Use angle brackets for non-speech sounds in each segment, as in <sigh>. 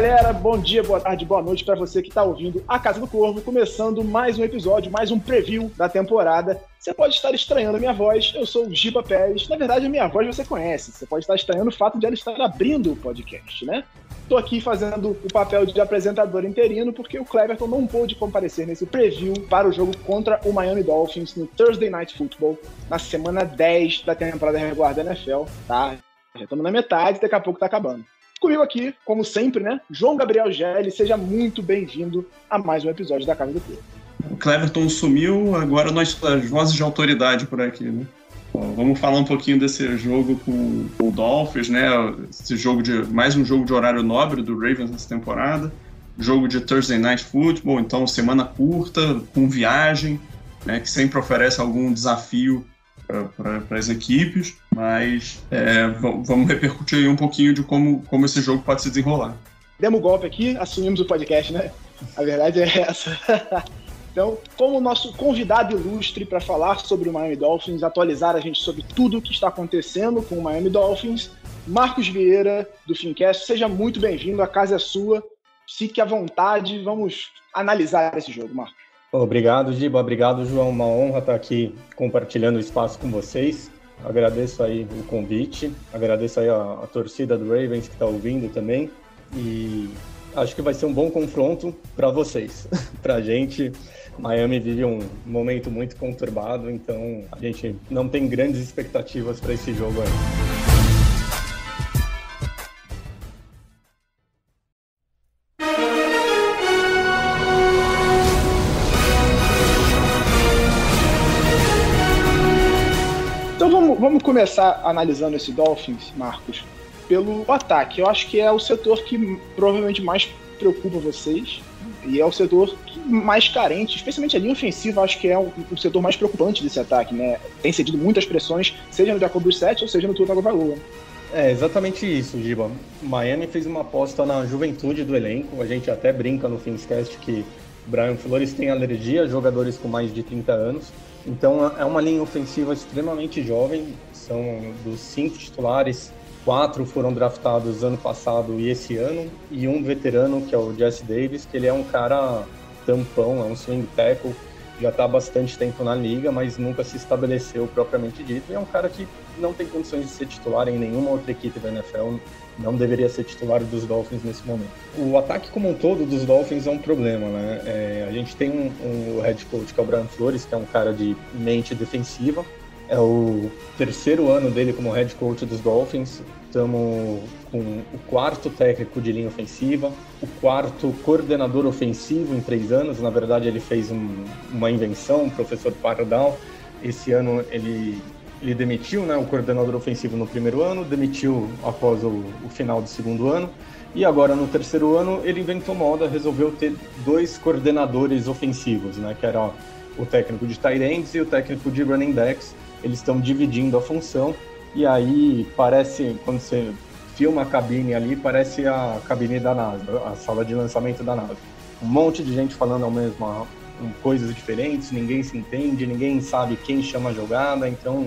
galera, bom dia, boa tarde, boa noite para você que está ouvindo A Casa do Corvo, começando mais um episódio, mais um preview da temporada. Você pode estar estranhando a minha voz, eu sou o Giba Pérez. Na verdade, a minha voz você conhece, você pode estar estranhando o fato de ela estar abrindo o podcast, né? Estou aqui fazendo o papel de apresentador interino porque o Cleverton não pôde comparecer nesse preview para o jogo contra o Miami Dolphins no Thursday Night Football, na semana 10 da temporada regular da NFL, tá? Já estamos na metade, daqui a pouco tá acabando. Comigo aqui, como sempre, né? João Gabriel Gelli, seja muito bem-vindo a mais um episódio da Casa do Povo. O Cleverton sumiu, agora nós as vozes de autoridade por aqui, né? Vamos falar um pouquinho desse jogo com o Dolphins, né? Esse jogo de mais um jogo de horário nobre do Ravens nessa temporada. Jogo de Thursday Night Football, então semana curta, com viagem, né? Que sempre oferece algum desafio para as equipes, mas é, vamos repercutir aí um pouquinho de como, como esse jogo pode se desenrolar. Demos golpe aqui, assumimos o podcast, né? A verdade é essa. <laughs> então, como nosso convidado ilustre para falar sobre o Miami Dolphins, atualizar a gente sobre tudo o que está acontecendo com o Miami Dolphins, Marcos Vieira, do Fincast, seja muito bem-vindo, a casa é sua, fique à vontade, vamos analisar esse jogo, Marcos. Obrigado, Giba. Obrigado, João. Uma honra estar aqui compartilhando o espaço com vocês. Agradeço aí o convite, agradeço aí a, a torcida do Ravens que está ouvindo também. E acho que vai ser um bom confronto para vocês. <laughs> para a gente, Miami vive um momento muito conturbado, então a gente não tem grandes expectativas para esse jogo aí. Começar analisando esse Dolphins, Marcos, pelo ataque. Eu acho que é o setor que provavelmente mais preocupa vocês. E é o setor mais carente, especialmente a linha ofensiva, acho que é o, o setor mais preocupante desse ataque, né? Tem cedido muitas pressões, seja no Jacob Brissett ou seja no Tua Tagovailoa. É exatamente isso, Giba. Miami fez uma aposta na juventude do elenco. A gente até brinca no Finscast que Brian Flores tem alergia a jogadores com mais de 30 anos. Então é uma linha ofensiva extremamente jovem. São dos cinco titulares, quatro foram draftados ano passado e esse ano, e um veterano que é o Jesse Davis, que ele é um cara tampão, é um swing tackle, já está há bastante tempo na liga, mas nunca se estabeleceu propriamente dito. E é um cara que não tem condições de ser titular em nenhuma outra equipe da NFL não deveria ser titular dos Dolphins nesse momento. O ataque como um todo dos Dolphins é um problema, né? É, a gente tem um, um head coach que é o Brian Flores, que é um cara de mente defensiva. É o terceiro ano dele como head coach dos Dolphins. Estamos com o quarto técnico de linha ofensiva, o quarto coordenador ofensivo em três anos. Na verdade, ele fez um, uma invenção, o professor Pardal. Esse ano ele ele demitiu né, o coordenador ofensivo no primeiro ano, demitiu após o, o, final do segundo ano, e agora no terceiro ano ele inventou moda, resolveu ter dois coordenadores ofensivos, né, que era o técnico de tight ends e o técnico de running backs. Eles estão dividindo a função, e aí parece, quando você filma a cabine ali, parece a cabine da NASA, a sala de lançamento da NASA. Um monte de gente falando ao mesmo coisas diferentes, ninguém se entende, ninguém sabe quem chama a jogada, então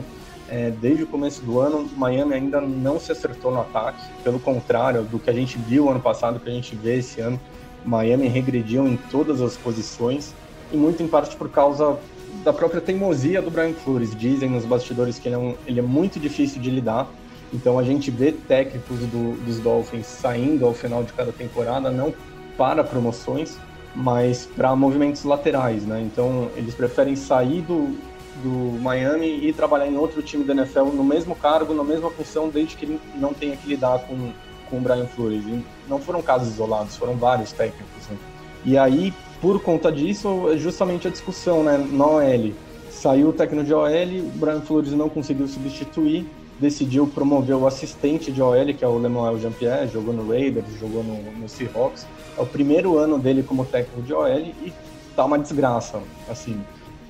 é, desde o começo do ano, Miami ainda não se acertou no ataque. Pelo contrário do que a gente viu ano passado, que a gente vê esse ano, Miami regrediu em todas as posições, e muito em parte por causa da própria teimosia do Brian Flores. Dizem nos bastidores que ele é, um, ele é muito difícil de lidar, então a gente vê técnicos do, dos Dolphins saindo ao final de cada temporada, não para promoções, mas para movimentos laterais, né? Então eles preferem sair do, do Miami e trabalhar em outro time da NFL no mesmo cargo, na mesma função, desde que ele não tenha que lidar com, com o Brian Flores. E não foram casos isolados, foram vários técnicos. Né? E aí, por conta disso, é justamente a discussão né, na OL. Saiu o técnico de OL, o Brian Flores não conseguiu substituir, decidiu promover o assistente de OL, que é o Lemuel Jean-Pierre, jogou no Raiders, jogou no, no Seahawks. É o primeiro ano dele como técnico de OL e tá uma desgraça, assim.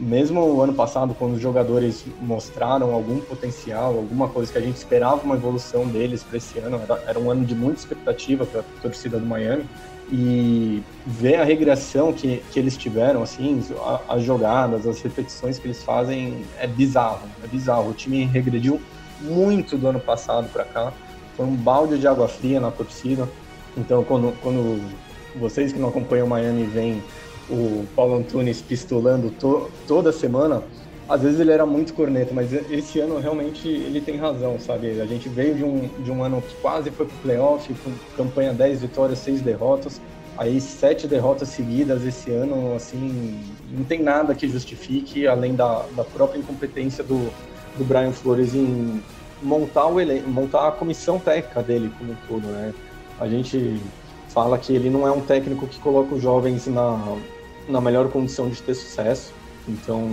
Mesmo o ano passado, quando os jogadores mostraram algum potencial, alguma coisa que a gente esperava uma evolução deles para esse ano, era, era um ano de muita expectativa para a torcida do Miami e ver a regressão que, que eles tiveram, assim, as jogadas, as repetições que eles fazem é bizarro, é bizarro. O time regrediu muito do ano passado para cá, foi um balde de água fria na torcida. Então, quando, quando vocês que não acompanham o Miami veem o Paulo Antunes pistolando to, toda semana, às vezes ele era muito corneta, mas esse ano realmente ele tem razão, sabe? A gente veio de um, de um ano que quase foi pro playoff, com campanha 10 vitórias, 6 derrotas, aí sete derrotas seguidas esse ano, assim, não tem nada que justifique, além da, da própria incompetência do, do Brian Flores em montar, o ele... montar a comissão técnica dele como um todo, né? A gente fala que ele não é um técnico que coloca os jovens na, na melhor condição de ter sucesso, então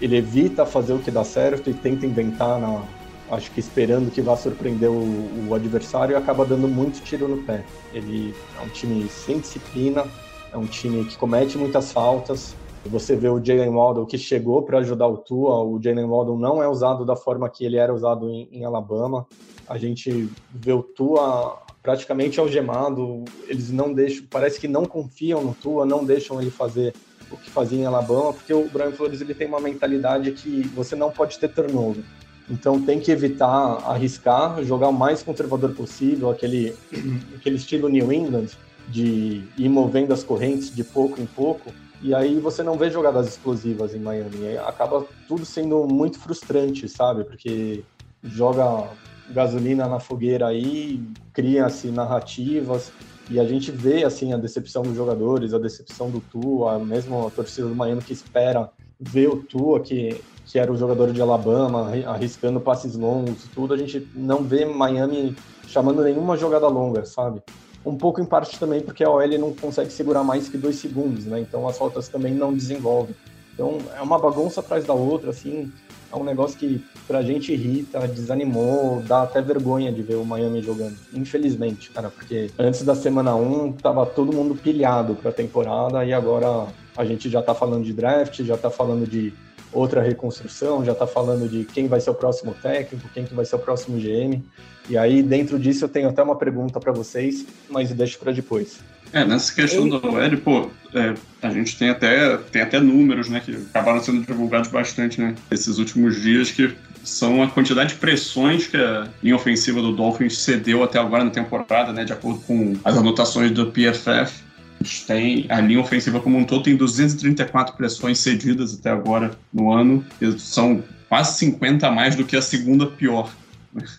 ele evita fazer o que dá certo e tenta inventar, na, acho que esperando que vá surpreender o, o, adversário e acaba dando muito tiro no pé. Ele é um time sem disciplina, é um time que comete muitas faltas. Você vê o Jalen Waddle que chegou para ajudar o Tua, o Jalen Waddle não é usado da forma que ele era usado em, em Alabama. A gente vê o Tua praticamente algemado, eles não deixam, parece que não confiam no Tua, não deixam ele fazer o que fazia em Alabama, porque o Brian Flores ele tem uma mentalidade que você não pode ter turnover. Então tem que evitar arriscar, jogar o mais conservador possível, aquele, <clears throat> aquele estilo New England, de ir movendo as correntes de pouco em pouco. E aí você não vê jogadas explosivas em Miami. Acaba tudo sendo muito frustrante, sabe? Porque joga gasolina na fogueira aí, cria-se narrativas, e a gente vê assim a decepção dos jogadores, a decepção do Tua, mesmo a torcida do Miami que espera ver o Tua, que, que era o jogador de Alabama, arriscando passes longos, tudo, a gente não vê Miami chamando nenhuma jogada longa, sabe? Um pouco em parte também porque a OL não consegue segurar mais que dois segundos, né? Então as faltas também não desenvolvem. Então é uma bagunça atrás da outra, assim, é um negócio que pra gente irrita, desanimou, dá até vergonha de ver o Miami jogando. Infelizmente, cara, porque antes da semana 1 tava todo mundo pilhado pra temporada e agora a gente já tá falando de draft, já tá falando de outra reconstrução, já tá falando de quem vai ser o próximo técnico, quem que vai ser o próximo GM. E aí, dentro disso, eu tenho até uma pergunta para vocês, mas deixo para depois. É, nessa questão eu... do OL, pô, é, a gente tem até, tem até números, né, que acabaram sendo divulgados bastante, né, esses últimos dias, que são a quantidade de pressões que a linha ofensiva do Dolphins cedeu até agora na temporada, né, de acordo com as anotações do PFF. Tem, a linha ofensiva como um todo tem 234 pressões cedidas até agora no ano, e são quase 50 a mais do que a segunda pior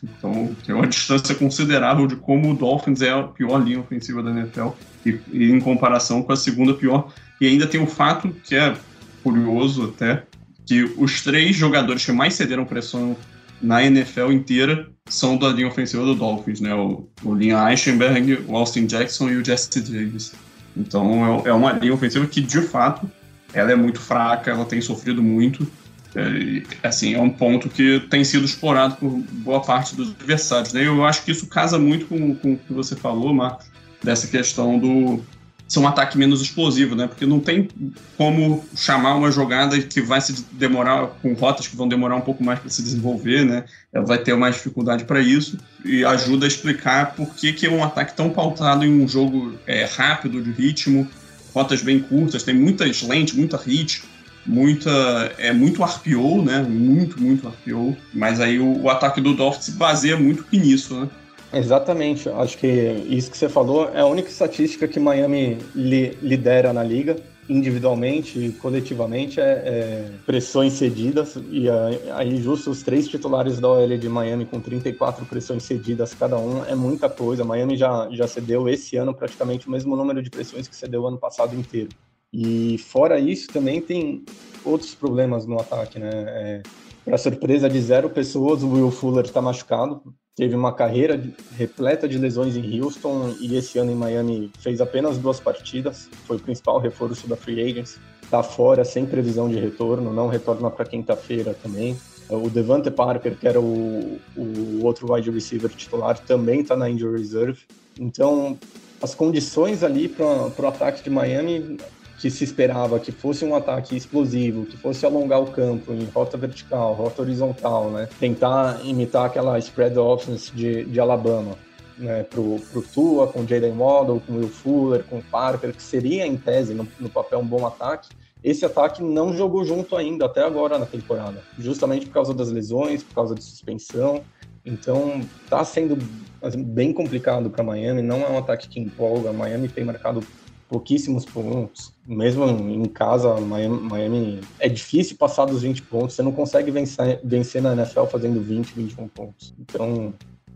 então, tem uma distância considerável de como o Dolphins é a pior linha ofensiva da NFL e, e, em comparação com a segunda pior. E ainda tem o fato, que é curioso até, que os três jogadores que mais cederam pressão na NFL inteira são da linha ofensiva do Dolphins, né? O, o Linha Eichenberg, o Austin Jackson e o Jesse Davis. Então é, é uma linha ofensiva que, de fato, ela é muito fraca, ela tem sofrido muito é, assim, é um ponto que tem sido explorado por boa parte dos adversários. Né? Eu acho que isso casa muito com, com o que você falou, Marcos, dessa questão do ser um ataque menos explosivo, né? Porque não tem como chamar uma jogada que vai se demorar com rotas que vão demorar um pouco mais para se desenvolver, né? Ela vai ter mais dificuldade para isso e ajuda a explicar por que, que é um ataque tão pautado em um jogo é, rápido, de ritmo, rotas bem curtas, tem muitas lentes, muita hit, muita é muito RPO, né? Muito, muito RPO. Mas aí o, o ataque do Dolphins se baseia muito nisso, né? Exatamente. Acho que isso que você falou é a única estatística que Miami li, lidera na liga, individualmente e coletivamente, é, é, pressões cedidas. E aí, justo os três titulares da OL de Miami com 34 pressões cedidas cada um é muita coisa. Miami já, já cedeu esse ano praticamente o mesmo número de pressões que cedeu ano passado inteiro. E fora isso, também tem outros problemas no ataque, né? É, Para surpresa de zero pessoas, o Will Fuller está machucado. Teve uma carreira repleta de lesões em Houston e esse ano em Miami fez apenas duas partidas. Foi o principal reforço da Free Agents. Está fora, sem previsão de retorno, não retorna para quinta-feira também. O Devante Parker, que era o, o outro wide receiver titular, também está na injury reserve. Então, as condições ali para o ataque de Miami que se esperava que fosse um ataque explosivo, que fosse alongar o campo em rota vertical, rota horizontal, né? Tentar imitar aquela spread offense de, de Alabama, né? Pro, pro Tua, com Jaden Waddle, com Will Fuller, com Parker, que seria, em tese, no, no papel, um bom ataque. Esse ataque não jogou junto ainda, até agora na temporada. Justamente por causa das lesões, por causa de suspensão. Então, tá sendo assim, bem complicado para Miami. Não é um ataque que empolga. Miami tem marcado pouquíssimos pontos. Mesmo em casa, Miami, é difícil passar dos 20 pontos. Você não consegue vencer, vencer na NFL fazendo 20, 21 pontos. Então,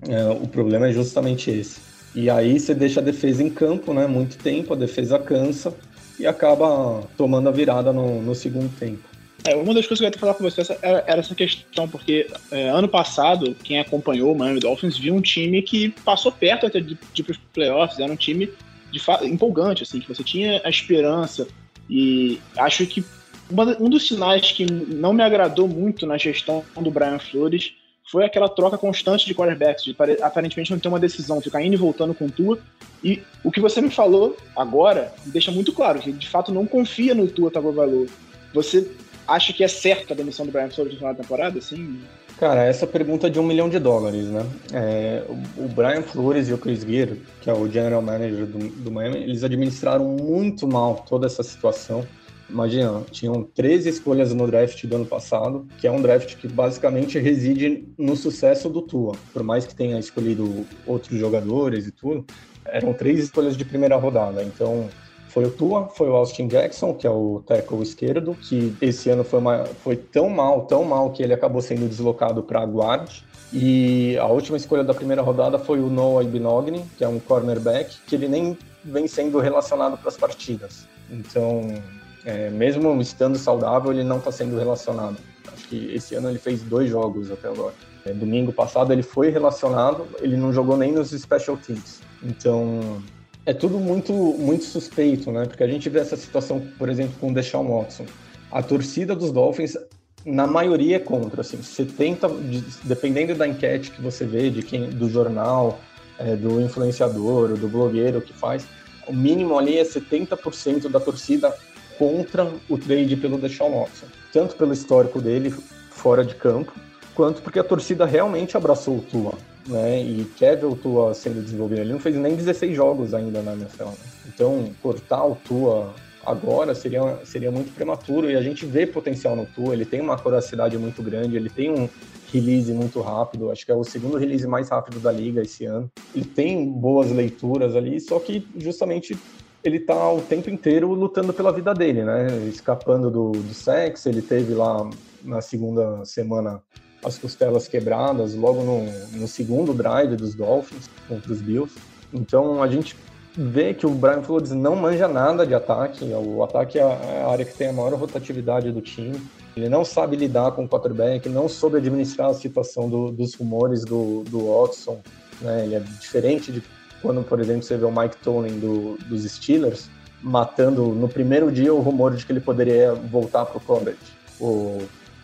é, o problema é justamente esse. E aí você deixa a defesa em campo, né? Muito tempo, a defesa cansa e acaba tomando a virada no, no segundo tempo. É, uma das coisas que eu ia falar com você era, era essa questão, porque é, ano passado, quem acompanhou o Miami Dolphins viu um time que passou perto até de, de para os playoffs, era um time empolgante, assim, que você tinha a esperança. E acho que uma, um dos sinais que não me agradou muito na gestão do Brian Flores foi aquela troca constante de quarterbacks, de aparentemente não ter uma decisão, ficar indo e voltando com Tua. E o que você me falou agora deixa muito claro que de fato não confia no Tua Tagovailoa. Você acha que é certa a demissão do Brian Flores no final da temporada, assim? Cara, essa pergunta é de um milhão de dólares, né? É, o Brian Flores e o Chris Gear, que é o general manager do, do Miami, eles administraram muito mal toda essa situação. Imagina, tinham 13 escolhas no draft do ano passado, que é um draft que basicamente reside no sucesso do Tua. Por mais que tenha escolhido outros jogadores e tudo, eram três escolhas de primeira rodada. Então, foi o Tua, foi o Austin Jackson, que é o tackle esquerdo, que esse ano foi, uma, foi tão mal, tão mal que ele acabou sendo deslocado para guard. E a última escolha da primeira rodada foi o Noah Ibinogni, que é um cornerback, que ele nem vem sendo relacionado para as partidas. Então, é, mesmo estando saudável, ele não está sendo relacionado. Acho que esse ano ele fez dois jogos até agora. É, domingo passado ele foi relacionado, ele não jogou nem nos special teams. Então, é tudo muito, muito suspeito, né? Porque a gente vê essa situação, por exemplo, com o Deshaun Watson. A torcida dos Dolphins, na maioria, é contra. Assim, 70, dependendo da enquete que você vê, de quem, do jornal, é, do influenciador, do blogueiro que faz, o mínimo ali é 70% da torcida contra o trade pelo Deshaun Watson. Tanto pelo histórico dele fora de campo, quanto porque a torcida realmente abraçou o Tua né? E quer o Tua sendo desenvolvido. Ele não fez nem 16 jogos ainda na NFL. Né? Então, cortar o Tua agora seria, seria muito prematuro e a gente vê potencial no Tua. Ele tem uma coracidade muito grande, ele tem um release muito rápido. Acho que é o segundo release mais rápido da liga esse ano. Ele tem boas leituras ali, só que justamente ele tá o tempo inteiro lutando pela vida dele, né? Escapando do, do sexo. Ele teve lá na segunda semana as costelas quebradas logo no, no segundo drive dos Dolphins contra os Bills. Então a gente vê que o Brian Flores não manja nada de ataque. O ataque é a área que tem a maior rotatividade do time. Ele não sabe lidar com o quarterback, não soube administrar a situação do, dos rumores do, do Watson. Né? Ele é diferente de quando, por exemplo, você vê o Mike Tomlin do, dos Steelers matando no primeiro dia o rumor de que ele poderia voltar para o college. O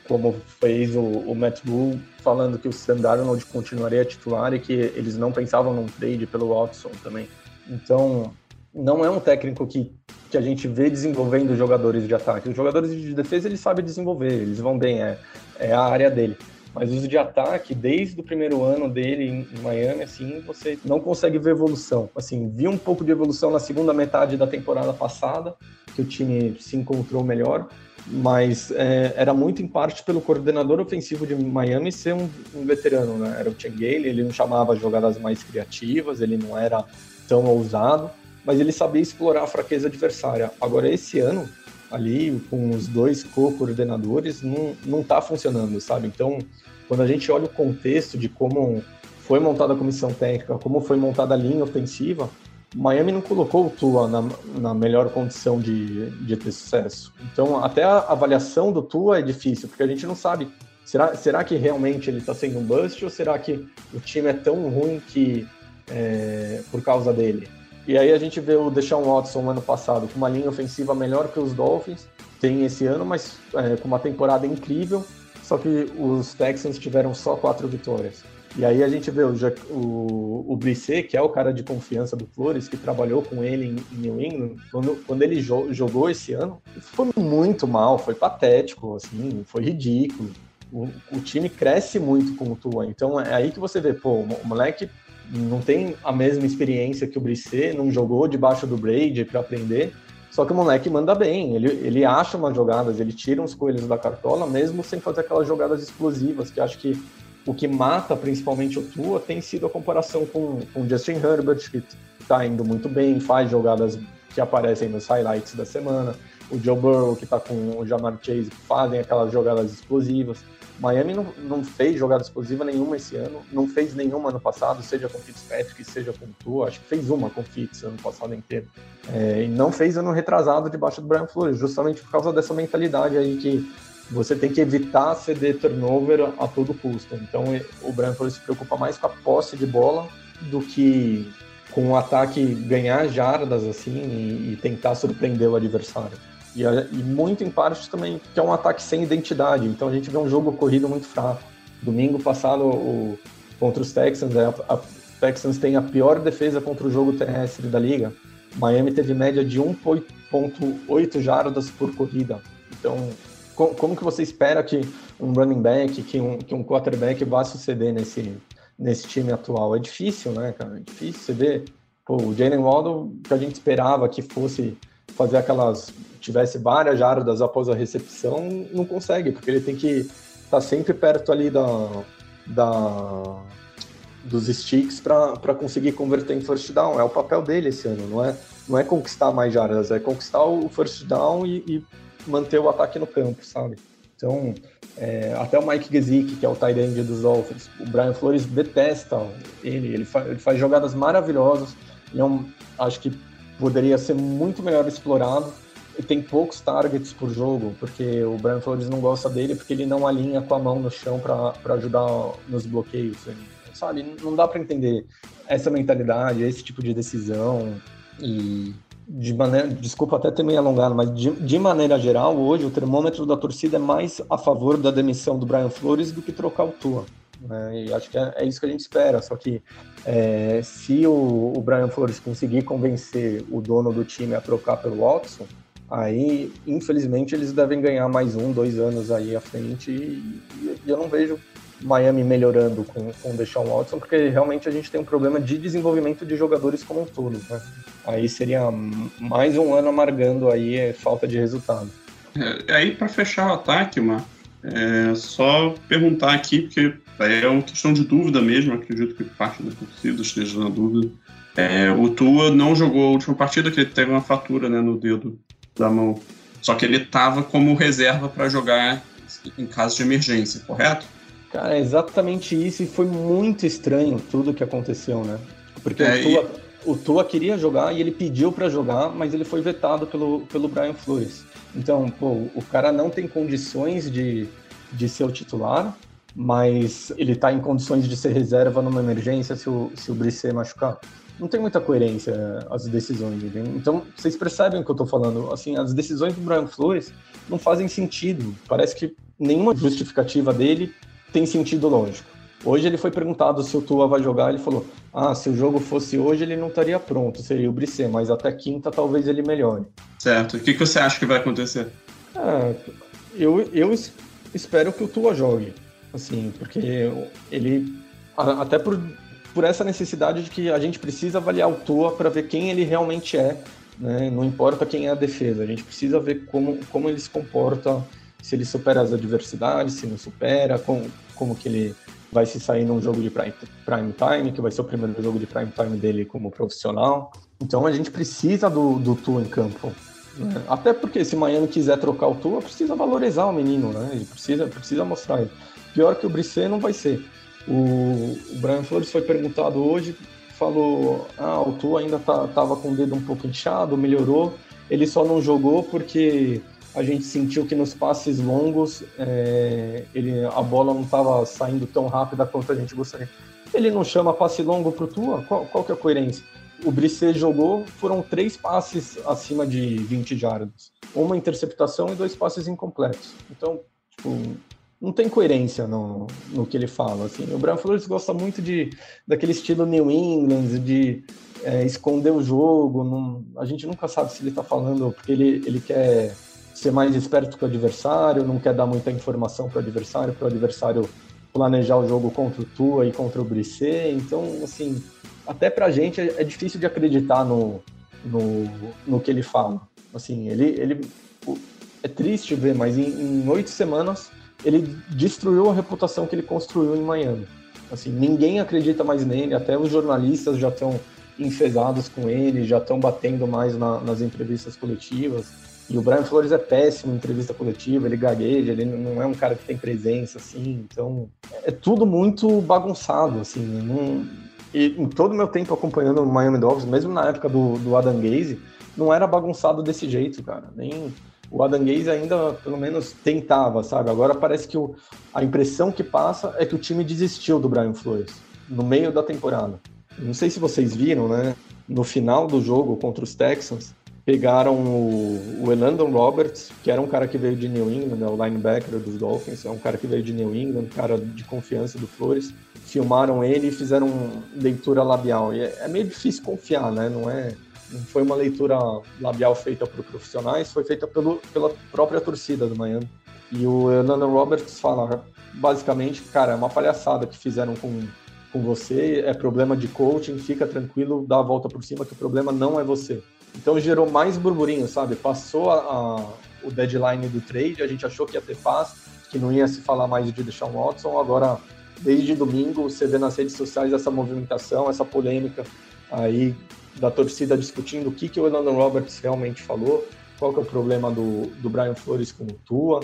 como fez o, o Matt Rule, falando que o Sam Darnold continuaria titular e que eles não pensavam num trade pelo Watson também. Então, não é um técnico que, que a gente vê desenvolvendo jogadores de ataque. Os jogadores de defesa ele sabe desenvolver, eles vão bem, é, é a área dele. Mas os de ataque, desde o primeiro ano dele em Miami, assim, você não consegue ver evolução. Assim, vi um pouco de evolução na segunda metade da temporada passada, que o time se encontrou melhor, mas é, era muito em parte pelo coordenador ofensivo de Miami ser um, um veterano, né? Era o Chengale, ele não chamava jogadas mais criativas, ele não era tão ousado, mas ele sabia explorar a fraqueza adversária. Agora, esse ano, ali, com os dois co-coordenadores, não, não tá funcionando, sabe? Então, quando a gente olha o contexto de como foi montada a comissão técnica, como foi montada a linha ofensiva, Miami não colocou o Tua na, na melhor condição de, de ter sucesso. Então, até a avaliação do Tua é difícil, porque a gente não sabe. Será, será que realmente ele está sendo um bust ou será que o time é tão ruim que é, por causa dele? E aí a gente vê o Deshaun Watson ano passado com uma linha ofensiva melhor que os Dolphins, tem esse ano, mas é, com uma temporada incrível, só que os Texans tiveram só quatro vitórias. E aí a gente vê o, o, o que é o cara de confiança do Flores, que trabalhou com ele em, New England, quando, quando ele jo jogou esse ano, foi muito mal, foi patético, assim, foi ridículo. O, o, time cresce muito com o Tua, então é aí que você vê, pô, o moleque não tem a mesma experiência que o Brisset, não jogou debaixo do Brady para aprender, só que o moleque manda bem, ele, ele acha umas jogadas, ele tira uns coelhos da cartola, mesmo sem fazer aquelas jogadas explosivas, que acho que o que mata principalmente o Tua tem sido a comparação com o Justin Herbert, que está indo muito bem, faz jogadas que aparecem nos highlights da semana, o Joe Burrow, que está com o Jamar Chase, fazem aquelas jogadas explosivas. Miami não, não fez jogada explosiva nenhuma esse ano, não fez nenhuma ano passado, seja com Fitzpatrick, seja com Tua, acho que fez uma com Fitz ano passado inteiro. É, e não fez ano retrasado debaixo do Brian Flores, justamente por causa dessa mentalidade aí que você tem que evitar ceder turnover a todo custo. Então o Brentford se preocupa mais com a posse de bola do que com o ataque ganhar jardas assim e, e tentar surpreender o adversário. E, e, muito em parte também que é um ataque sem identidade. Então a gente vê um jogo corrido muito fraco. Domingo passado o, contra os Texans, a, a Texans tem a pior defesa contra o jogo terrestre da liga. Miami teve média de 1.8 jardas por corrida. Então como que você espera que um running back, que um, que um quarterback vá suceder nesse, nesse time atual? É difícil, né, cara? É difícil você ver. Pô, o Jalen Waddle, que a gente esperava que fosse fazer aquelas. tivesse várias jardas após a recepção, não consegue, porque ele tem que estar tá sempre perto ali da, da, dos sticks para conseguir converter em first down. É o papel dele esse ano, não é, não é conquistar mais jardas, é conquistar o first down e, e manter o ataque no campo, sabe? Então, é, até o Mike Gesicki, que é o tight end dos Dolphins, o Brian Flores detesta ele, ele, fa ele faz jogadas maravilhosas, ele é um, acho que poderia ser muito melhor explorado, e tem poucos targets por jogo, porque o Brian Flores não gosta dele, porque ele não alinha com a mão no chão para ajudar nos bloqueios, sabe? Não dá para entender essa mentalidade, esse tipo de decisão, e de maneira, desculpa até ter me alongado, mas de, de, maneira geral, hoje o termômetro da torcida é mais a favor da demissão do Brian Flores do que trocar o Tua. Né? E acho que é, é, isso que a gente espera. Só que é, se o, o, Brian Flores conseguir convencer o dono do time a trocar pelo Watson, aí infelizmente eles devem ganhar mais um, dois anos aí à frente. E, e eu não vejo Miami melhorando com, com o Deshaun Watson, porque realmente a gente tem um problema de desenvolvimento de jogadores como um todo. Né? Aí seria mais um ano amargando aí é, falta de resultado. É, aí, para fechar o ataque, Mar, é só perguntar aqui, porque é uma questão de dúvida mesmo, acredito que parte da torcida esteja na dúvida. É, o Tua não jogou a última partida, que ele teve uma fatura né, no dedo da mão. Só que ele estava como reserva para jogar em caso de emergência, correto? Cara, é exatamente isso, e foi muito estranho tudo que aconteceu, né? Porque é, o, Tua, e... o Tua queria jogar e ele pediu para jogar, mas ele foi vetado pelo, pelo Brian Flores. Então, pô, o cara não tem condições de, de ser o titular, mas ele tá em condições de ser reserva numa emergência se o, se o Brisset machucar. Não tem muita coerência as decisões, entende? Então, vocês percebem o que eu tô falando. Assim, as decisões do Brian Flores não fazem sentido. Parece que nenhuma justificativa dele tem sentido lógico. Hoje ele foi perguntado se o Tua vai jogar, ele falou: ah, se o jogo fosse hoje ele não estaria pronto, seria o Brisset, mas até quinta talvez ele melhore. Certo. O que, que você acha que vai acontecer? É, eu, eu espero que o Tua jogue, assim, porque ele até por, por essa necessidade de que a gente precisa avaliar o Tua para ver quem ele realmente é, né? Não importa quem é a defesa, a gente precisa ver como, como ele se comporta se ele supera as adversidades, se não supera, como, como que ele vai se sair num jogo de prime, prime time, que vai ser o primeiro jogo de prime time dele como profissional. Então a gente precisa do, do Tua em campo. Né? Até porque se Miami quiser trocar o Tua, precisa valorizar o menino, né? Ele precisa, precisa mostrar ele. Pior que o Brisset não vai ser. O, o Brian Flores foi perguntado hoje, falou, ah, o Tua ainda tá, tava com o dedo um pouco inchado, melhorou, ele só não jogou porque a gente sentiu que nos passes longos é, ele, a bola não estava saindo tão rápida quanto a gente gostaria. Ele não chama passe longo para o Tua? Qual, qual que é a coerência? O Brisset jogou, foram três passes acima de 20 jardas. Uma interceptação e dois passes incompletos. Então, tipo, não tem coerência no, no que ele fala. Assim. O Brian Flores gosta muito de, daquele estilo New England, de é, esconder o jogo. Não, a gente nunca sabe se ele está falando porque ele, ele quer ser mais esperto que o adversário, não quer dar muita informação para o adversário, para o adversário planejar o jogo contra o Tua e contra o Brisset. Então, assim, até para a gente é, é, difícil de acreditar no, no, no que ele fala. Assim, ele, ele é triste ver, mas em oito semanas ele destruiu a reputação que ele construiu em Miami. Assim, ninguém acredita mais nele, até os jornalistas já estão enfesados com ele, já estão batendo mais na, nas entrevistas coletivas. E o Brian Flores é péssimo em entrevista coletiva, ele gagueja, ele não é um cara que tem presença, assim, então é tudo muito bagunçado, assim, não... E em todo o meu tempo acompanhando o Miami Dolphins, mesmo na época do, do Adam Gaze, não era bagunçado desse jeito, cara. Nem o Adam Gaze ainda, pelo menos, tentava, sabe? Agora parece que o, a impressão que passa é que o time desistiu do Brian Flores no meio da temporada. Não sei se vocês viram, né? No final do jogo contra os Texans, pegaram o, o Elandon Roberts, que era um cara que veio de New England, né, o linebacker dos Dolphins, é um cara que veio de New England, cara de confiança do Flores. Filmaram ele e fizeram leitura labial. E é, é meio difícil confiar, né? Não é não foi uma leitura labial feita por profissionais, foi feita pelo, pela própria torcida do Miami. E o Elandon Roberts fala, basicamente, cara, é uma palhaçada que fizeram com, com você, é problema de coaching, fica tranquilo, dá a volta por cima, que o problema não é você. Então gerou mais burburinho, sabe? Passou a, a, o deadline do trade, a gente achou que ia ter paz, que não ia se falar mais de Deshaun Watson, agora, desde domingo, você vê nas redes sociais essa movimentação, essa polêmica aí da torcida discutindo o que, que o Elandon Roberts realmente falou, qual que é o problema do, do Brian Flores com o Tua.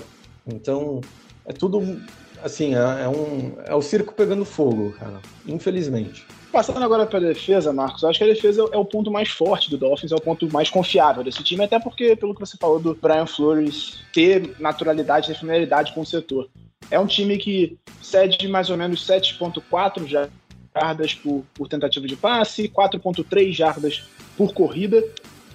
Então, é tudo, assim, é, é um, é o circo pegando fogo, cara, infelizmente. Passando agora para a defesa, Marcos, acho que a defesa é o ponto mais forte do Dolphins, é o ponto mais confiável desse time, até porque, pelo que você falou do Brian Flores ter naturalidade e familiaridade com o setor. É um time que cede mais ou menos 7,4 já jardas por, por tentativa de passe, 4.3 jardas por corrida.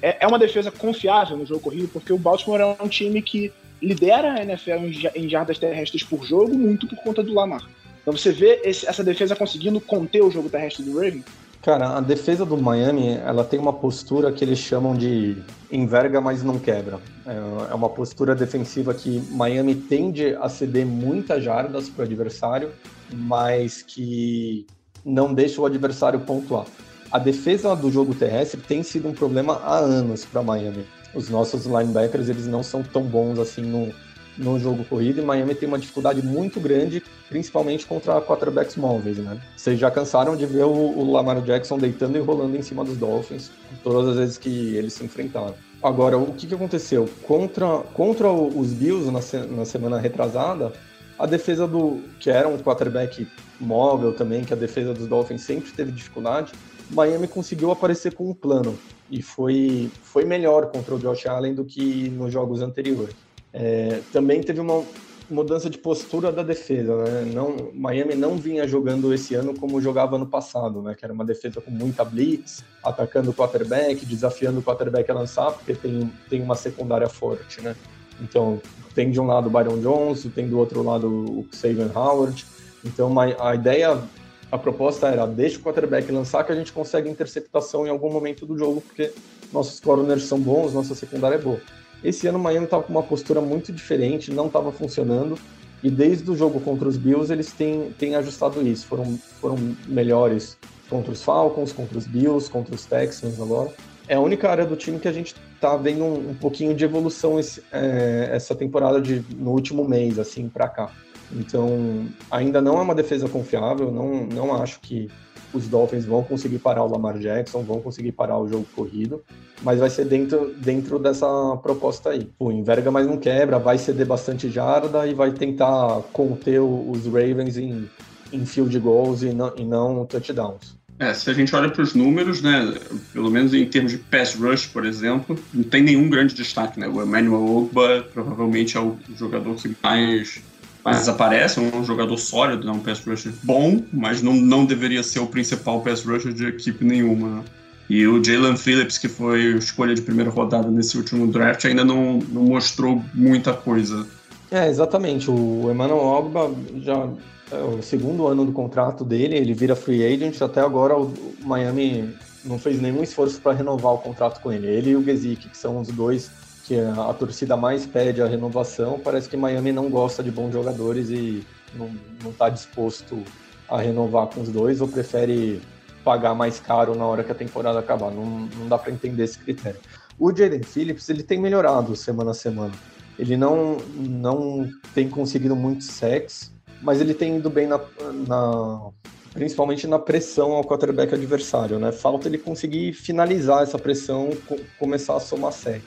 É, é, uma defesa confiável no jogo corrido, porque o Baltimore é um time que lidera a NFL em jardas terrestres por jogo, muito por conta do Lamar. Então você vê esse, essa defesa conseguindo conter o jogo terrestre do Ravens? Cara, a defesa do Miami, ela tem uma postura que eles chamam de enverga, mas não quebra. É, é uma postura defensiva que Miami tende a ceder muitas jardas para o adversário, mas que não deixa o adversário pontuar. A defesa do jogo terrestre tem sido um problema há anos para Miami. Os nossos linebackers eles não são tão bons assim no, no jogo corrido e Miami tem uma dificuldade muito grande, principalmente contra quarterbacks móveis, né? Vocês já cansaram de ver o, Lamar Jackson deitando e rolando em cima dos Dolphins todas as vezes que eles se enfrentaram. Agora, o que, que aconteceu? Contra, contra os Bills na, se, na semana retrasada, a defesa do que era um quarterback móvel também, que a defesa dos Dolphins sempre teve dificuldade, Miami conseguiu aparecer com um plano e foi, foi melhor contra o Josh Allen do que nos jogos anteriores. É, também teve uma mudança de postura da defesa, né? Não, Miami não vinha jogando esse ano como jogava ano passado, né? Que era uma defesa com muita blitz, atacando o quarterback, desafiando o quarterback a lançar, porque tem, tem uma secundária forte, né? Então, tem de um lado o Byron Jones, tem do outro lado o Saban Howard. Então, a ideia, a proposta era deixa o quarterback lançar que a gente consegue interceptação em algum momento do jogo, porque nossos corners são bons, nossa secundária é boa. Esse ano o Miami estava com uma postura muito diferente, não estava funcionando, e desde o jogo contra os Bills eles têm, têm ajustado isso, foram, foram melhores contra os Falcons, contra os Bills, contra os Texans agora. É a única área do time que a gente tá vendo um, um pouquinho de evolução esse, é, essa temporada de, no último mês, assim, para cá. Então, ainda não é uma defesa confiável, não, não acho que os Dolphins vão conseguir parar o Lamar Jackson, vão conseguir parar o jogo corrido, mas vai ser dentro, dentro dessa proposta aí. O enverga, mas não quebra, vai ceder bastante jarda e vai tentar conter os Ravens em, em field goals e não, e não touchdowns. É, se a gente olha para os números, né, pelo menos em termos de pass rush, por exemplo, não tem nenhum grande destaque, né? O Emmanuel Ogba provavelmente é o jogador que mais, aparece, é um jogador sólido, é um pass rusher bom, mas não, não deveria ser o principal pass rusher de equipe nenhuma. Né? E o Jalen Phillips, que foi escolha de primeira rodada nesse último draft, ainda não, não mostrou muita coisa. É, exatamente. O Emmanuel Ogba já é o segundo ano do contrato dele, ele vira free agent. Até agora o Miami não fez nenhum esforço para renovar o contrato com ele. Ele e o Gesick, que são os dois que a torcida mais pede a renovação. Parece que Miami não gosta de bons jogadores e não está disposto a renovar com os dois ou prefere pagar mais caro na hora que a temporada acabar. Não, não dá para entender esse critério. O Jaden Phillips ele tem melhorado semana a semana. Ele não, não tem conseguido muito sexo, mas ele tem ido bem na, na, principalmente na pressão ao quarterback adversário, né? Falta ele conseguir finalizar essa pressão, começar a somar sec.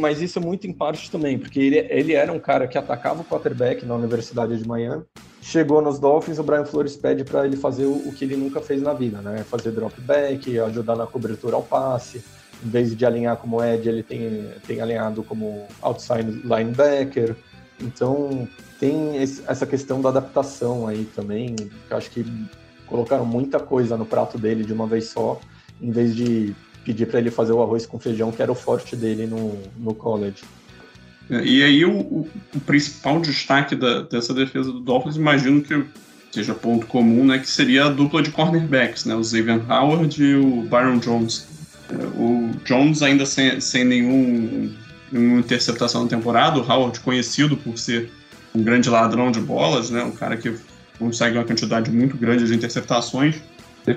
Mas isso é muito em parte também, porque ele, ele era um cara que atacava o quarterback na Universidade de Miami. Chegou nos Dolphins, o Brian Flores pede para ele fazer o, o, que ele nunca fez na vida, né? Fazer drop back, ajudar na cobertura ao passe. Em vez de alinhar como Ed, ele tem, tem alinhado como outside linebacker. Então, tem essa questão da adaptação aí também, que eu acho que colocaram muita coisa no prato dele de uma vez só, em vez de pedir para ele fazer o arroz com feijão, que era o forte dele no, no college. E aí o, o, principal destaque da, dessa defesa do Dolphins, imagino que seja ponto comum, né, que seria a dupla de cornerbacks, né, o Xavier Howard e o Byron Jones. O Jones ainda sem, sem nenhum, nenhuma interceptação na temporada, o Howard conhecido por ser um grande ladrão de bolas, né, um cara que consegue uma quantidade muito grande de interceptações.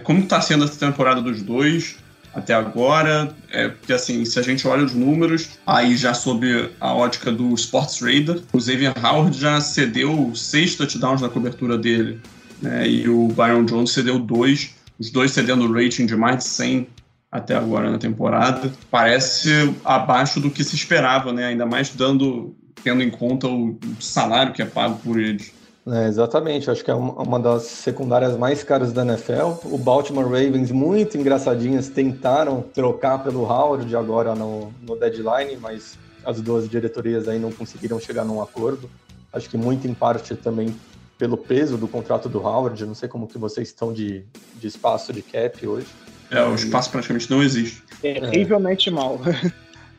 Como está sendo essa temporada dos dois até agora? É, porque assim, se a gente olha os números, aí já sob a ótica do Sports Radar, o Xavier Howard já cedeu seis touchdowns na cobertura dele, né? E o Byron Jones cedeu dois, os dois cedendo rating de mais de 100 até agora na temporada. Parece abaixo do que se esperava, né? Ainda mais dando tendo em conta o salário que é pago por eles. É, exatamente, acho que é uma das secundárias mais caras da NFL. O Baltimore Ravens, muito engraçadinhas, tentaram trocar pelo Howard agora no, no deadline, mas as duas diretorias aí não conseguiram chegar num acordo. Acho que muito em parte também pelo peso do contrato do Howard. Não sei como que vocês estão de, de espaço de cap hoje. É, o espaço praticamente não existe. Terrivelmente é. mal. <laughs>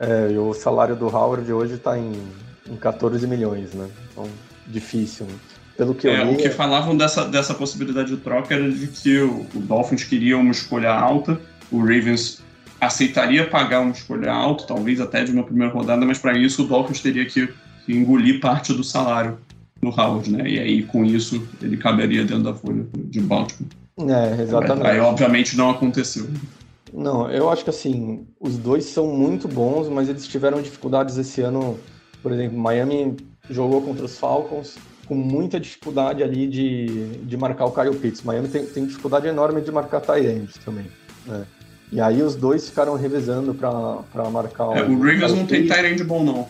É, e o salário do Howard hoje está em, em 14 milhões, né? Então, difícil. Né? Pelo que é, li, o que falavam dessa, dessa possibilidade de troca era de que o, o Dolphins queria uma escolha alta, o Ravens aceitaria pagar uma escolha alta, talvez até de uma primeira rodada, mas para isso o Dolphins teria que, que, engolir parte do salário do Howard, né? E aí com isso ele caberia dentro da folha de Baltimore. É, exatamente. Aí obviamente não aconteceu. Não, eu acho que assim, os dois são muito bons, mas eles tiveram dificuldades esse ano. Por exemplo, Miami jogou contra os Falcons, com muita dificuldade ali de, de marcar o Kyle Pitts. Miami tem, tem dificuldade enorme de marcar Tyrande também. Né? E aí os dois ficaram revezando para marcar é, o. O Ravens não tem Tyrande bom, não.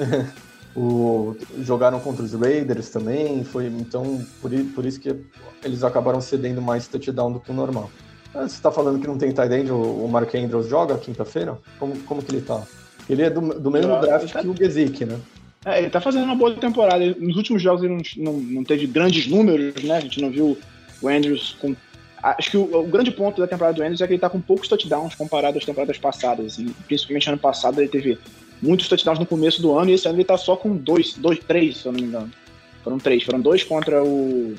<laughs> o, jogaram contra os Raiders também, foi então por, por isso que eles acabaram cedendo mais touchdown do que o normal. Ah, você está falando que não tem tight o, o Mark Andrews joga quinta-feira? Como, como que ele está? Ele é do, do mesmo draft que o Gesick, né? É, ele tá fazendo uma boa temporada. Nos últimos jogos ele não, não, não teve grandes números, né? A gente não viu o Andrews com. Acho que o, o, grande ponto da temporada do Andrews é que ele tá com poucos touchdowns comparado às temporadas passadas. Assim. Principalmente ano passado ele teve muitos touchdowns no começo do ano e esse ano ele tá só com dois, dois três, se eu não me engano. Foram três. Foram dois contra o,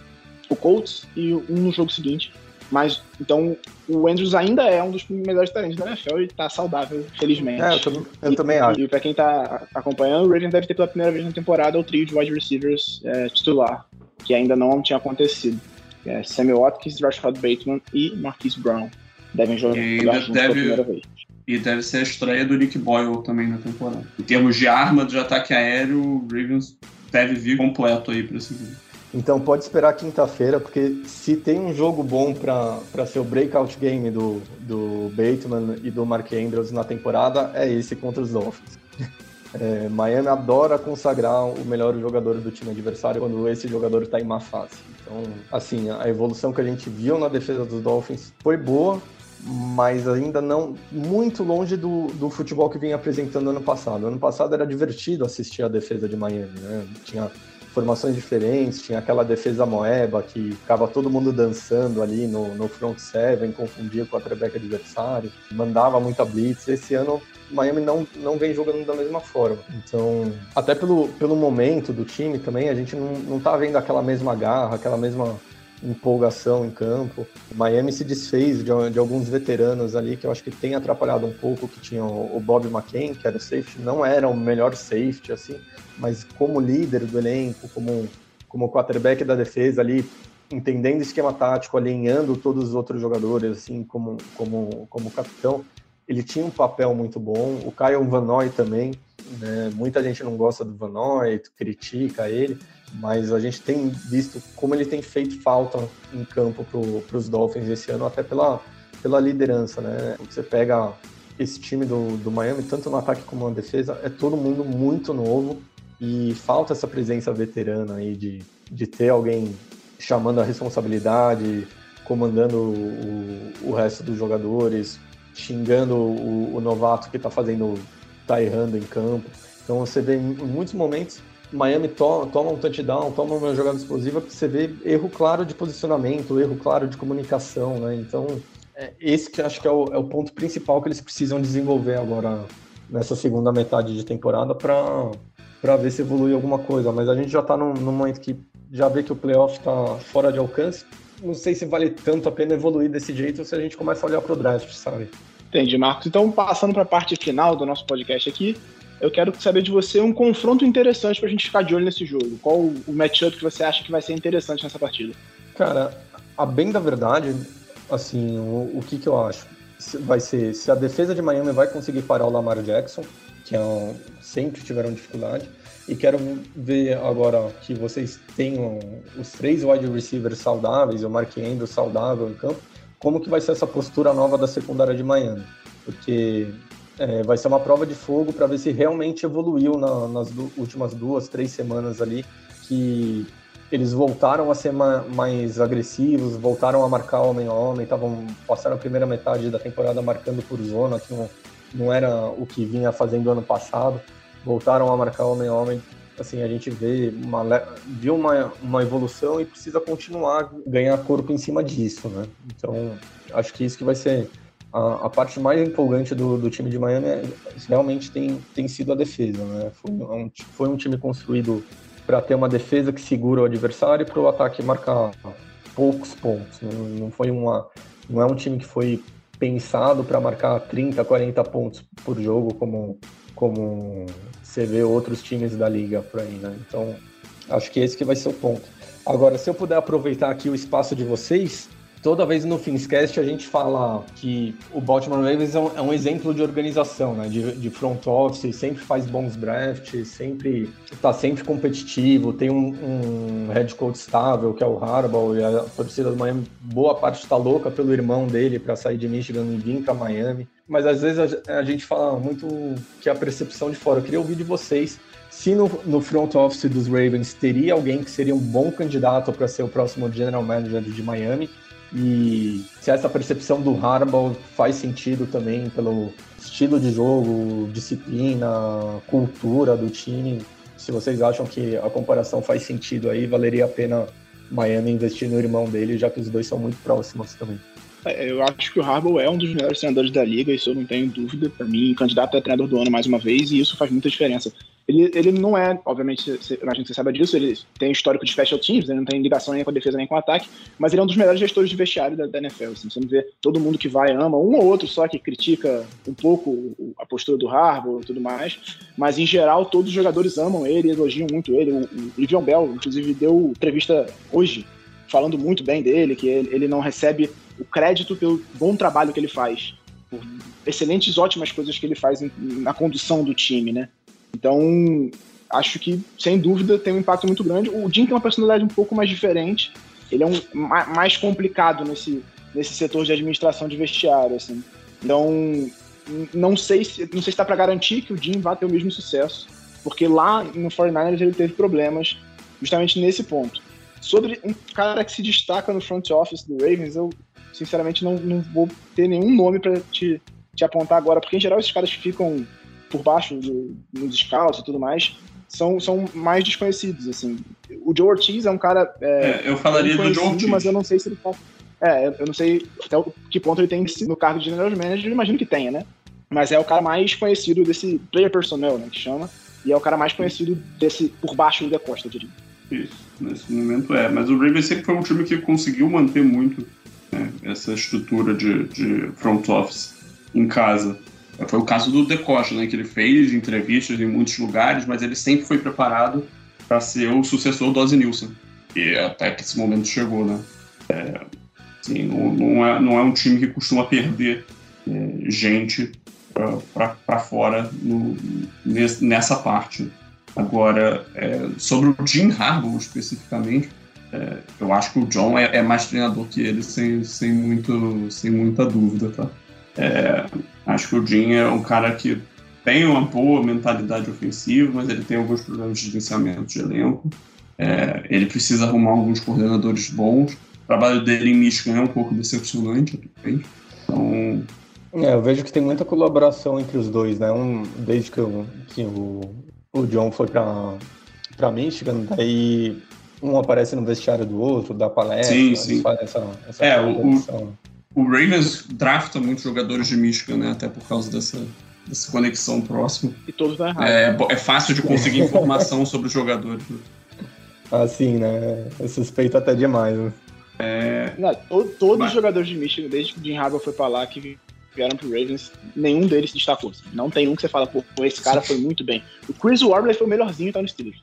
o Colts e um no jogo seguinte. Mas, então, o Andrews ainda é um dos melhores talentos da NFL e tá saudável, felizmente. É, eu, eu e, também acho. E pra quem tá acompanhando, o Ravens deve ter pela primeira vez na temporada o trio de wide receivers é, titular, que ainda não tinha acontecido. É Sammy Watkins, Rashad Bateman e Marquise Brown. Devem jogar, jogar juntos deve... pela primeira vez. E deve ser a estreia do Nick Boyle também na temporada. Em termos de arma de ataque aéreo, o Ravens deve vir completo aí para esse jogo. Então pode esperar quinta-feira, porque se tem um jogo bom para ser o breakout game do, do Bateman e do Mark Andrews na temporada, é esse contra os Dolphins. <laughs> É, Miami adora consagrar o melhor jogador do time adversário quando esse jogador está em má fase. Então, assim, a evolução que a gente viu na defesa dos Dolphins foi boa, mas ainda não muito longe do, do futebol que vinha apresentando ano passado. Ano passado era divertido assistir a defesa de Miami, né? Tinha formações diferentes, tinha aquela defesa moeba que ficava todo mundo dançando ali no, no front seven, confundia com a quarterback adversário, mandava muita blitz. Esse ano Miami não, não vem jogando da mesma forma. Então, até pelo, pelo momento do time também, a gente não, não tá vendo aquela mesma garra, aquela mesma empolgação em campo. Miami se desfez de, de, alguns veteranos ali que eu acho que tem atrapalhado um pouco, que tinha o, o Bob McCain, que era o safety, não era o melhor safety, assim, mas como líder do elenco, como, como quarterback da defesa ali, entendendo o esquema tático, alinhando todos os outros jogadores, assim, como, como, como capitão, ele tinha um papel muito bom. O Kyle Van Noy também, né? muita gente não gosta do Van Noy, critica ele, mas a gente tem visto como ele tem feito falta em campo para os Dolphins esse ano, até pela, pela liderança, né? Você pega esse time do, do Miami, tanto no ataque como na defesa, é todo mundo muito novo e falta essa presença veterana aí de, de ter alguém chamando a responsabilidade, comandando o, o resto dos jogadores, xingando o, o novato que está fazendo, tá errando em campo. Então você vê em muitos momentos Miami to toma um touchdown, toma uma jogada explosiva, você vê erro claro de posicionamento, erro claro de comunicação, né? Então, é, esse que acho que é o, é o, ponto principal que eles precisam desenvolver agora nessa segunda metade de temporada para ver se evolui alguma coisa. Mas a gente já está num, num, momento que já vê que o playoff está fora de alcance. Não sei se vale tanto a pena evoluir desse jeito se a gente começa a olhar para o draft, sabe? Entendi, Marcos. Então, passando para a parte final do nosso podcast aqui, eu quero saber de você um confronto interessante para a gente ficar de olho nesse jogo. Qual o matchup que você acha que vai ser interessante nessa partida? Cara, a bem da verdade, assim, o, o que, que eu acho? Vai ser se a defesa de Miami vai conseguir parar o Lamar Jackson, que é um, sempre tiveram dificuldade, e quero ver agora que vocês tenham os três wide receivers saudáveis, o Mark Andrews saudável em campo, como que vai ser essa postura nova da secundária de Miami? Porque é, vai ser uma prova de fogo para ver se realmente evoluiu na, nas du últimas duas, três semanas ali, que eles voltaram a ser ma mais agressivos, voltaram a marcar homem a homem, estavam passaram a primeira metade da temporada marcando por zona, que não, não era o que vinha fazendo ano passado, voltaram a marcar homem a homem. Assim, a gente vê uma, viu uma, uma evolução e precisa continuar ganhar corpo em cima disso, né? Então, acho que isso que vai ser a, a, parte mais empolgante do, do, time de Miami é, realmente tem, tem sido a defesa. Né? Foi, um, foi um time construído para ter uma defesa que segura o adversário e para o ataque marcar poucos pontos. Não, não, foi uma, não é um time que foi pensado para marcar 30, 40 pontos por jogo, como, como você vê outros times da liga por aí. Né? Então, acho que esse que vai ser o ponto. Agora, se eu puder aproveitar aqui o espaço de vocês, toda vez no Finscast a gente fala que o Baltimore Ravens é um, é um exemplo de organização, né? De, de, front office, sempre faz bons drafts, sempre está sempre competitivo, tem um, um, head coach estável que é o Harbaugh e a torcida do Miami boa parte está louca pelo irmão dele para sair de Michigan e vir para Miami. Mas às vezes a, a, gente fala muito que a percepção de fora. Eu queria ouvir de vocês se no, no, front office dos Ravens teria alguém que seria um bom candidato para ser o próximo general manager de Miami e se essa percepção do Harbaugh faz sentido também pelo estilo de jogo, disciplina, cultura do time, se vocês acham que a comparação faz sentido aí, valeria a pena Miami investir no irmão dele, já que os dois são muito próximos também. É, eu acho que o Harbaugh é um dos melhores treinadores da liga, isso eu não tenho dúvida. Para mim, candidato a treinador do ano mais uma vez, e isso faz muita diferença. Ele, ele não é, obviamente, você, imagino que você saiba disso, ele tem histórico de special teams, ele não tem ligação nem com a defesa nem com o ataque, mas ele é um dos melhores gestores de vestiário da, da NFL. Assim, você não vê todo mundo que vai ama, um ou outro só que critica um pouco a postura do Harbaugh e tudo mais, mas em geral todos os jogadores amam ele, elogiam muito ele. O, o Livion Bell, inclusive, deu entrevista hoje falando muito bem dele, que ele, ele não recebe o crédito pelo bom trabalho que ele faz, por excelentes, ótimas coisas que ele faz na condução do time, né? Então, acho que, sem dúvida, tem um impacto muito grande. O Jim tem uma personalidade um pouco mais diferente. Ele é um, mais complicado nesse, nesse setor de administração de vestiário, assim. Então, não sei se não sei se está para garantir que o Jim vá ter o mesmo sucesso, porque lá no 49ers ele teve problemas justamente nesse ponto. Sobre um cara que se destaca no front office do Ravens, eu sinceramente não, não vou ter nenhum nome para te, te apontar agora, porque em geral esses caras ficam por baixo nos scouts e tudo mais. são, são mais desconhecidos, assim. O Joe Ortiz é um cara. É, é, eu falaria do Joe Ortiz. Mas eu não sei se ele tá. É, eu não sei até que ponto ele tem no cargo de general manager, eu imagino que tenha, né? Mas é o cara mais conhecido desse player personnel, né, que chama, e é o cara mais conhecido desse por baixo do Costa, eu diria. Isso, nesse momento é. Mas o Ravens sempre foi um time que conseguiu manter muito né, essa estrutura de, de front office em casa. Foi o caso do Decosta, né, que ele fez entrevistas em muitos lugares, mas ele sempre foi preparado para ser o sucessor do Ozzy Nilsson. E até que esse momento chegou, né? É, assim, não, não, é, não é um time que costuma perder é, gente para fora no, nessa parte. Agora, é, sobre o Jim Harbaugh especificamente, é, eu acho que o John é, é, mais treinador que ele, sem, sem, muito, sem muita dúvida, tá? É, acho que o Jim é um cara que tem uma boa mentalidade ofensiva, mas ele tem alguns problemas de gerenciamento de elenco. É, ele precisa arrumar alguns coordenadores bons. O trabalho dele em Michigan é um pouco decepcionante, então é, eu vejo que tem muita colaboração entre os dois, né? Um, desde que, eu, que o, o John foi para para Michigan, daí um aparece no vestiário do outro, dá palestra, sim, sim. Essa, essa é, o, o, Ravens drafta muitos jogadores de Michigan, né? Até por causa dessa, dessa conexão próxima. E todos dão errado. É, é fácil de conseguir informação sobre os jogadores. Assim, né? Eu suspeito até demais. Né? É... Não, todo, todos Mas... os jogadores de Michigan, desde que o Jim Harbaugh foi pra lá, que vieram pro Ravens, nenhum deles se destacou. Não tem um que você fala, pô, esse cara foi muito bem. O Chris Warbler foi o melhorzinho e tá no Steelers.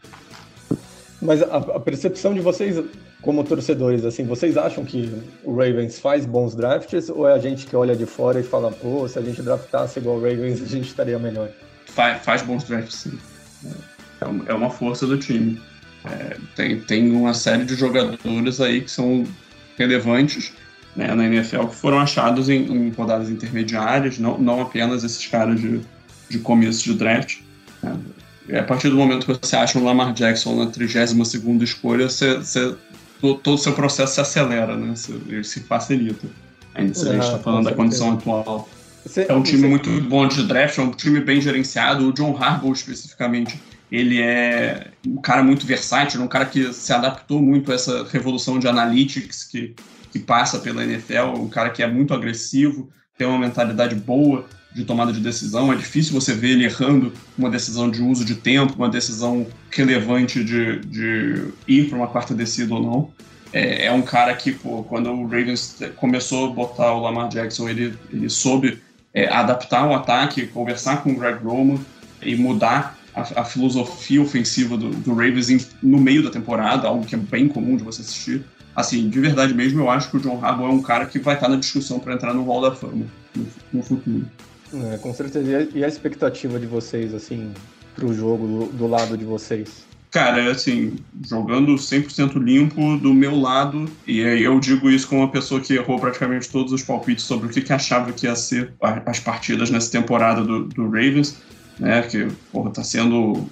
Mas a, a, percepção de vocês, como torcedores, assim, vocês acham que o Ravens faz bons drafts ou é a gente que olha de fora e fala, pô, se a gente draftasse igual o Ravens, <laughs> a gente estaria melhor? Faz, faz bons drafts, sim. É, é uma força do time. É, tem, tem uma série de jogadores aí que são relevantes né, na NFL que foram achados em, em, rodadas intermediárias, não, não apenas esses caras de, de começo de draft. Né. A partir do momento que você acha um Lamar Jackson na 32 escolha, você, você, todo o seu processo se acelera, né? Se, se facilita. Ainda se a gente está falando da condição atual. Você, é um time muito bom de draft, é um time bem gerenciado. O John Harbaugh, especificamente, ele é um cara muito versátil, um cara que se adaptou muito a essa revolução de analytics que que passa pela NFL, um cara que é muito agressivo, tem uma mentalidade boa de tomada de decisão. É difícil você ver ele errando uma decisão de uso de tempo, uma decisão relevante de, de ir para uma quarta descida ou não. É, é, um cara que, pô, quando o Ravens começou a botar o Lamar Jackson, ele, ele soube é, adaptar o ataque, conversar com o Greg Roman e mudar a, a filosofia ofensiva do, do Ravens em, no meio da temporada, algo que é bem comum de você assistir assim, de verdade mesmo, eu acho que o John Harbaugh é um cara que vai estar na discussão para entrar no Hall da Fama no, no futuro. É, com certeza. E a expectativa de vocês, assim, para o jogo do, do, lado de vocês? Cara, assim, jogando 100% limpo do meu lado, e eu digo isso como uma pessoa que errou praticamente todos os palpites sobre o que, que achava que ia ser as partidas nessa temporada do, do Ravens, né, que, porra, tá sendo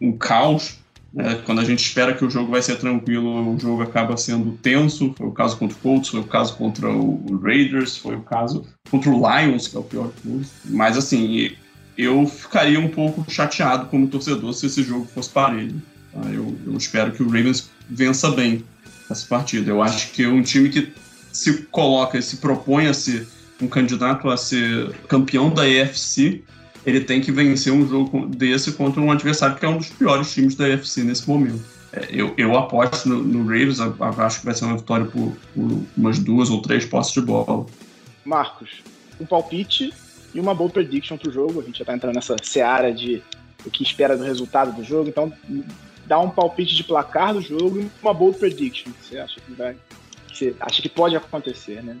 um caos é, quando a gente espera que o jogo vai ser tranquilo, o jogo acaba sendo tenso. Foi o caso contra o Colts, foi o caso contra o Raiders, foi o caso contra o Lions, que é o pior de Mas assim, eu ficaria um pouco chateado como torcedor se esse jogo fosse parelho. Tá? Eu, eu espero que o Ravens vença bem essa partida. Eu acho que é um time que se coloca, se propõe a ser um candidato a ser campeão da EFC, ele tem que vencer um jogo desse contra um adversário que é um dos piores times da UFC nesse momento. É, eu, eu aposto no, no Ravens, acho que vai ser uma vitória por, por, umas duas ou três posses de bola. Marcos, um palpite e uma bold prediction para o jogo. A gente já está entrando nessa seara de o que espera do resultado do jogo. Então, dá um palpite de placar do jogo e uma bold prediction. Você acha que vai. Você acha que pode acontecer, né?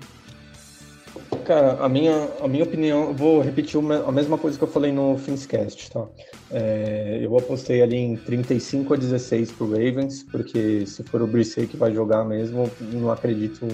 Cara, a minha, a minha opinião, vou repetir a mesma coisa que eu falei no Finscast, tá? É, eu apostei ali em 35 a 16 pro Ravens, porque se for o Brissett que vai jogar mesmo, não acredito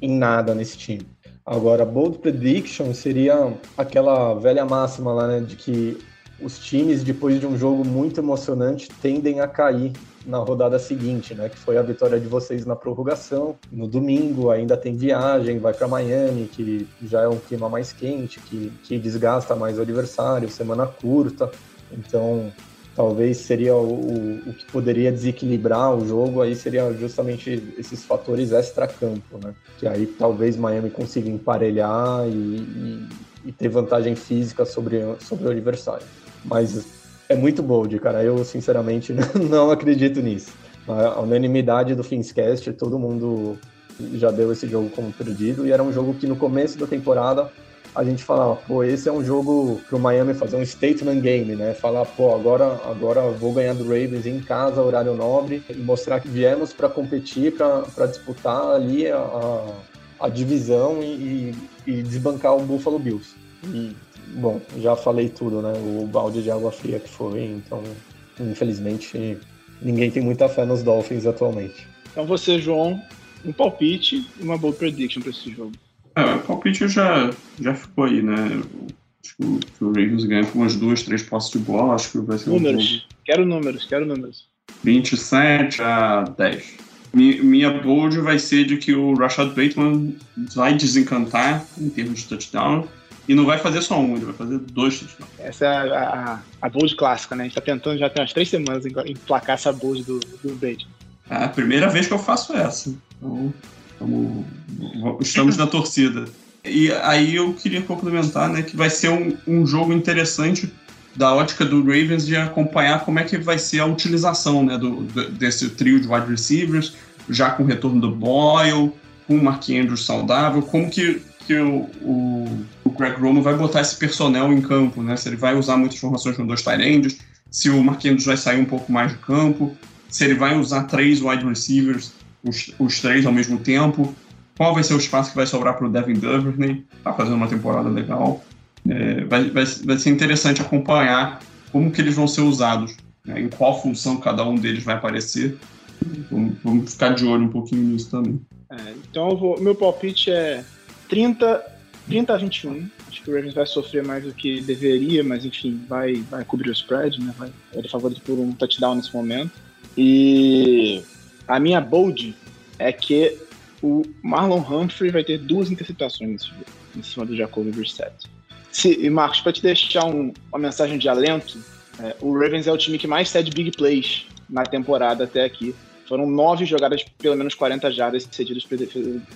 em nada nesse time. Agora, bold prediction seria aquela velha máxima lá, né, de que os times, depois de um jogo muito emocionante, tendem a cair na rodada seguinte, né? Que foi a vitória de vocês na prorrogação. No domingo ainda tem viagem, vai para Miami, que já é um clima mais quente, que, que desgasta mais o adversário, semana curta. Então, talvez seria o, o, que poderia desequilibrar o jogo, aí seria justamente esses fatores extra-campo, né? Que aí talvez Miami consiga emparelhar e, e, e, ter vantagem física sobre, sobre o adversário. Mas é muito bold, cara. Eu, sinceramente, <laughs> não acredito nisso. A unanimidade do Finscast, todo mundo já deu esse jogo como perdido, e era um jogo que no começo da temporada a gente falava, pô, esse é um jogo pro Miami fazer um statement game, né? Falar, pô, agora, agora vou ganhar do Ravens em casa, horário nobre, e mostrar que viemos para competir, para disputar ali a, a, divisão e, e, desbancar o Buffalo Bills. E, bom, já falei tudo, né? O balde de água fria que foi, então, infelizmente, ninguém tem muita fé nos Dolphins atualmente. Então você, João, um palpite e uma boa prediction para esse jogo. É, o palpite já, já ficou aí, né? Acho que o, que o Ravens ganha com umas duas, três posses de bola. Acho que vai ser números. um jogo. Quero números, quero números. 27 a 10. Minha bold vai ser de que o Rashad Bateman vai desencantar em termos de touchdown. E não vai fazer só um, ele vai fazer dois touchdowns. Essa é a, a, a bold clássica, né? A gente tá tentando já tem umas três semanas emplacar essa bold do, do Bateman. É a primeira vez que eu faço essa. Então, Estamos, estamos na torcida. E aí eu queria complementar, né, que vai ser um, um jogo interessante da ótica do Ravens de acompanhar como é que vai ser a utilização né, do, desse trio de wide receivers, já com o retorno do Boyle, com o Mark Andrews saudável, como que, que o Greg Roman vai botar esse personnel em campo, né? Se ele vai usar muitas formações com dois tight se o Andrews vai sair um pouco mais do campo, se ele vai usar três wide receivers os, os três ao mesmo tempo. Qual vai ser o espaço que vai sobrar para o Devin Duvernay? Está fazendo uma temporada legal. É, vai, vai, vai ser interessante acompanhar como que eles vão ser usados, né? em qual função cada um deles vai aparecer. Vamos, vamos ficar de olho um pouquinho nisso também. É, então, vou, meu palpite é 30, 30 a 21. Acho que o Ravens vai sofrer mais do que deveria, mas enfim, vai, vai cobrir o spread, né? Vai, ele é favorito por um touchdown nesse momento. E a minha bold é que o Marlon Humphrey vai ter duas interceptações nesse jogo, em cima do Jacoby Brissett. Se, e Marcos, para te deixar um, uma mensagem de alento, é, o Ravens é o time que mais cede big plays na temporada até aqui. Foram nove jogadas pelo menos 40 jardas cedidas para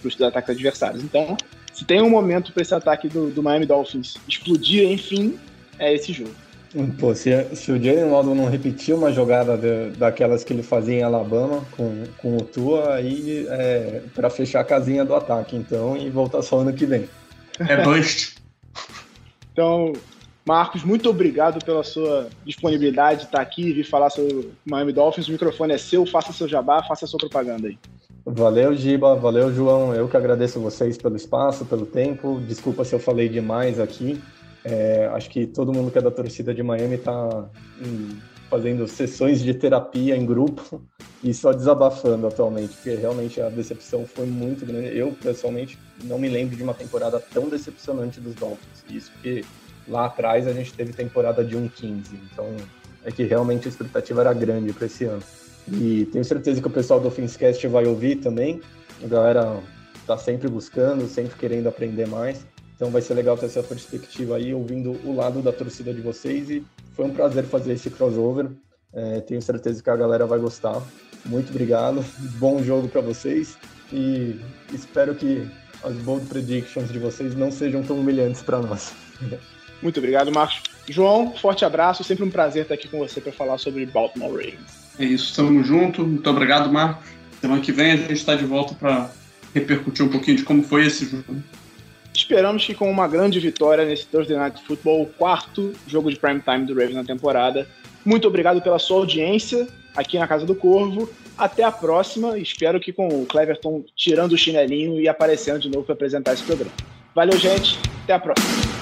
os ataques adversários. Então, se tem um momento para esse ataque do, do Miami Dolphins explodir, enfim, é esse jogo. Pô, se, se o Jalen Waddle não repetir uma jogada de, daquelas que ele fazia em Alabama com, com o Tua, aí é para fechar a casinha do ataque, então, e voltar só ano que vem. É bust. <laughs> então, Marcos, muito obrigado pela sua disponibilidade de estar aqui e vir falar sobre o Miami Dolphins. O microfone é seu, faça seu jabá, faça sua propaganda aí. Valeu, Giba. Valeu, João. Eu que agradeço vocês pelo espaço, pelo tempo. Desculpa se eu falei demais aqui. É, acho que todo mundo que é da torcida de Miami está fazendo sessões de terapia em grupo e só desabafando atualmente, porque realmente a decepção foi muito grande. Eu, pessoalmente, não me lembro de uma temporada tão decepcionante dos Dolphins. Isso porque lá atrás a gente teve temporada de 1-15, então é que realmente a expectativa era grande para esse ano. E tenho certeza que o pessoal do Finscast vai ouvir também. A galera está sempre buscando, sempre querendo aprender mais. Então vai ser legal ter essa perspectiva aí, ouvindo o lado da torcida de vocês. E foi um prazer fazer esse crossover. É, tenho certeza que a galera vai gostar. Muito obrigado. <laughs> Bom jogo para vocês. E espero que as bold predictions de vocês não sejam tão humilhantes para nós. Muito obrigado, Marcos. João, forte abraço. Sempre um prazer estar aqui com você para falar sobre Baltimore Ravens. É isso, estamos juntos. Muito obrigado, Marcos. Semana que vem a gente está de volta para repercutir um pouquinho de como foi esse jogo. Esperamos que com uma grande vitória nesse Thursday Night Football, o quarto jogo de prime time do Ravens na temporada. Muito obrigado pela sua audiência aqui na Casa do Corvo. Até a próxima. Espero que com o Cleverton tirando o chinelinho e aparecendo de novo para apresentar esse programa. Valeu, gente. Até a próxima.